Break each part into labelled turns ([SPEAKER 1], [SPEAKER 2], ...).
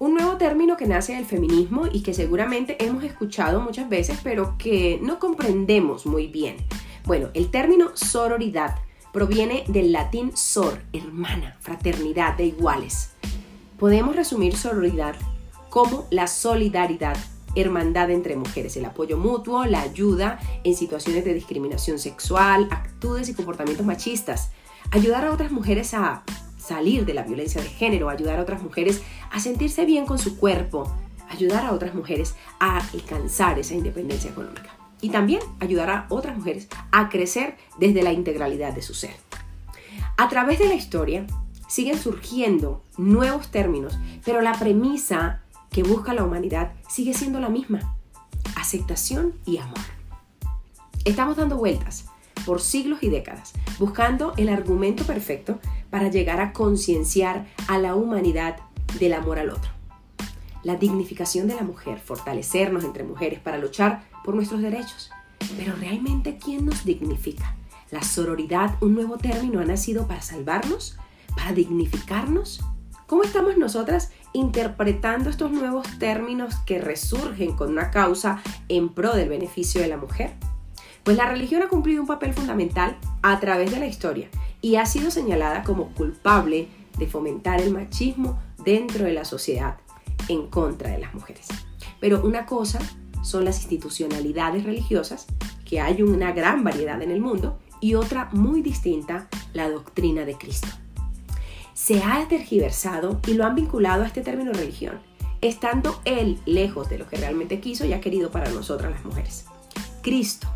[SPEAKER 1] Un nuevo término que nace del feminismo y que seguramente hemos escuchado muchas veces, pero que no comprendemos muy bien. Bueno, el término sororidad proviene del latín sor, hermana, fraternidad de iguales. Podemos resumir sororidad como la solidaridad, hermandad entre mujeres, el apoyo mutuo, la ayuda en situaciones de discriminación sexual, actitudes y comportamientos machistas, ayudar a otras mujeres a salir de la violencia de género, ayudar a otras mujeres a sentirse bien con su cuerpo, ayudar a otras mujeres a alcanzar esa independencia económica y también ayudar a otras mujeres a crecer desde la integralidad de su ser. A través de la historia siguen surgiendo nuevos términos, pero la premisa que busca la humanidad sigue siendo la misma, aceptación y amor. Estamos dando vueltas por siglos y décadas, buscando el argumento perfecto para llegar a concienciar a la humanidad del amor al otro. La dignificación de la mujer, fortalecernos entre mujeres para luchar por nuestros derechos. Pero realmente, ¿quién nos dignifica? ¿La sororidad, un nuevo término, ha nacido para salvarnos? ¿Para dignificarnos? ¿Cómo estamos nosotras interpretando estos nuevos términos que resurgen con una causa en pro del beneficio de la mujer? Pues la religión ha cumplido un papel fundamental a través de la historia y ha sido señalada como culpable de fomentar el machismo dentro de la sociedad en contra de las mujeres. Pero una cosa son las institucionalidades religiosas, que hay una gran variedad en el mundo, y otra muy distinta, la doctrina de Cristo. Se ha tergiversado y lo han vinculado a este término religión, estando él lejos de lo que realmente quiso y ha querido para nosotras las mujeres. Cristo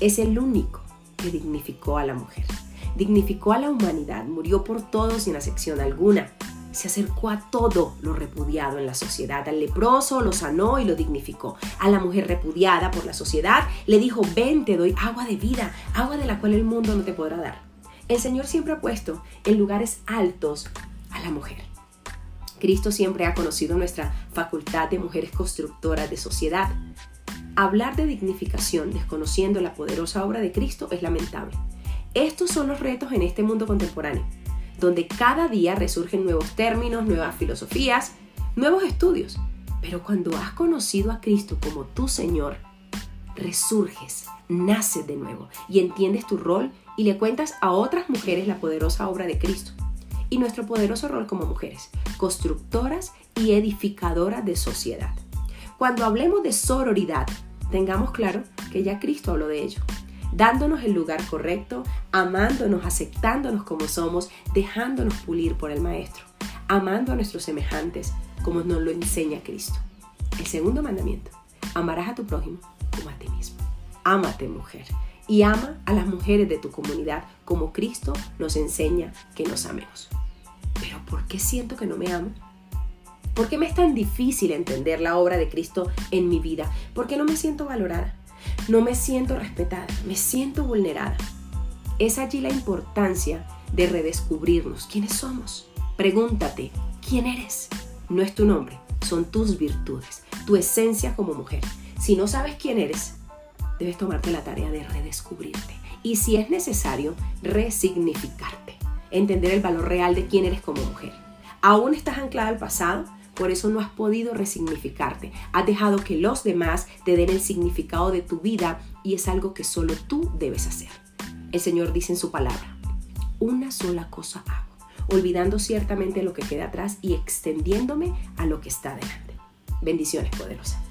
[SPEAKER 1] es el único que dignificó a la mujer, dignificó a la humanidad, murió por todos sin acepción alguna, se acercó a todo lo repudiado en la sociedad. Al leproso lo sanó y lo dignificó. A la mujer repudiada por la sociedad le dijo, ven, te doy agua de vida, agua de la cual el mundo no te podrá dar. El Señor siempre ha puesto en lugares altos a la mujer. Cristo siempre ha conocido nuestra facultad de mujeres constructoras de sociedad. Hablar de dignificación desconociendo la poderosa obra de Cristo es lamentable. Estos son los retos en este mundo contemporáneo, donde cada día resurgen nuevos términos, nuevas filosofías, nuevos estudios. Pero cuando has conocido a Cristo como tu Señor, resurges, naces de nuevo y entiendes tu rol y le cuentas a otras mujeres la poderosa obra de Cristo y nuestro poderoso rol como mujeres, constructoras y edificadoras de sociedad. Cuando hablemos de sororidad, tengamos claro que ya Cristo habló de ello, dándonos el lugar correcto, amándonos, aceptándonos como somos, dejándonos pulir por el Maestro, amando a nuestros semejantes como nos lo enseña Cristo. El segundo mandamiento, amarás a tu prójimo como a ti mismo. Ámate mujer y ama a las mujeres de tu comunidad como Cristo nos enseña que nos amemos. Pero ¿por qué siento que no me amo? ¿Por qué me es tan difícil entender la obra de Cristo en mi vida? ¿Por qué no me siento valorada? No me siento respetada, me siento vulnerada. Es allí la importancia de redescubrirnos quiénes somos. Pregúntate, ¿quién eres? No es tu nombre, son tus virtudes, tu esencia como mujer. Si no sabes quién eres, debes tomarte la tarea de redescubrirte. Y si es necesario, resignificarte. Entender el valor real de quién eres como mujer. Aún estás anclada al pasado, por eso no has podido resignificarte. Has dejado que los demás te den el significado de tu vida y es algo que solo tú debes hacer. El Señor dice en su palabra, una sola cosa hago, olvidando ciertamente lo que queda atrás y extendiéndome a lo que está delante. Bendiciones poderosas.